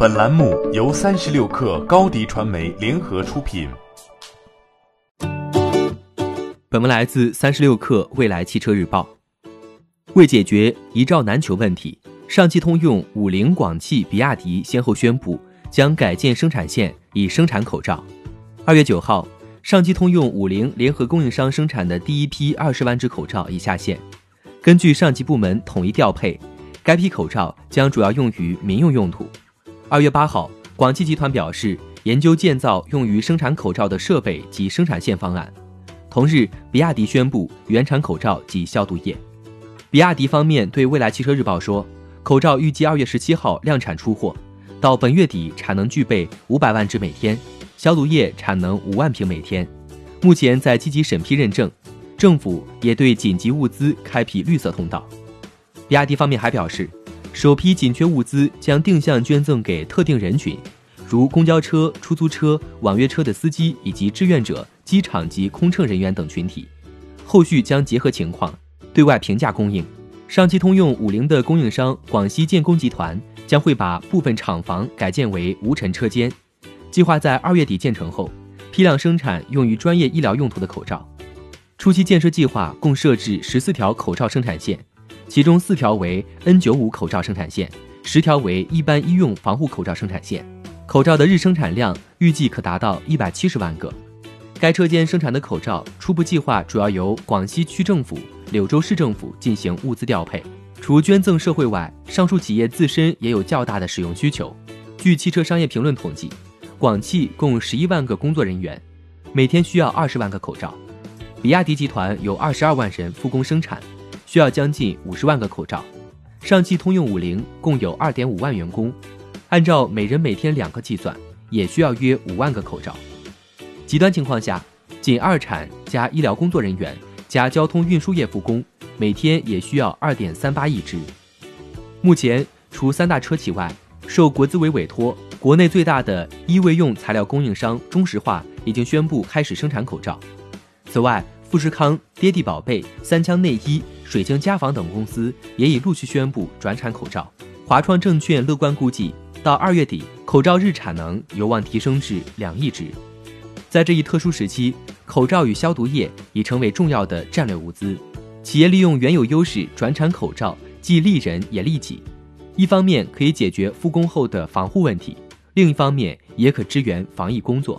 本栏目由三十六氪高低传媒联合出品。本文来自三十六氪未来汽车日报。为解决一罩难求问题，上汽通用、五菱广汽、比亚迪先后宣布将改建生产线以生产口罩。二月九号，上汽通用、五菱联合供应商生产的第一批二十万只口罩已下线。根据上级部门统一调配，该批口罩将主要用于民用用途。二月八号，广汽集团表示研究建造用于生产口罩的设备及生产线方案。同日，比亚迪宣布原产口罩及消毒液。比亚迪方面对未来汽车日报说，口罩预计二月十七号量产出货，到本月底产能具备五百万只每天，消毒液产能五万瓶每天，目前在积极审批认证。政府也对紧急物资开辟绿色通道。比亚迪方面还表示，首批紧缺物资将定向捐赠给特定人群，如公交车、出租车、网约车的司机以及志愿者、机场及空乘人员等群体。后续将结合情况对外平价供应。上汽通用五菱的供应商广西建工集团将会把部分厂房改建为无尘车间，计划在二月底建成后，批量生产用于专业医疗用途的口罩。初期建设计划共设置十四条口罩生产线，其中四条为 N95 口罩生产线，十条为一般医用防护口罩生产线。口罩的日生产量预计可达到一百七十万个。该车间生产的口罩初步计划主要由广西区政府、柳州市政府进行物资调配。除捐赠社会外，上述企业自身也有较大的使用需求。据汽车商业评论统计，广汽共十一万个工作人员，每天需要二十万个口罩。比亚迪集团有二十二万人复工生产，需要将近五十万个口罩。上汽通用五菱共有二点五万员工，按照每人每天两个计算，也需要约五万个口罩。极端情况下，仅二产加医疗工作人员加交通运输业复工，每天也需要二点三八亿只。目前，除三大车企外，受国资委委托，国内最大的医卫用材料供应商中石化已经宣布开始生产口罩。此外，富士康、爹地宝贝、三枪内衣、水晶家纺等公司也已陆续宣布转产口罩。华创证券乐观估计，到二月底，口罩日产能有望提升至两亿只。在这一特殊时期，口罩与消毒液已成为重要的战略物资。企业利用原有优势转产口罩，既利人也利己。一方面可以解决复工后的防护问题，另一方面也可支援防疫工作。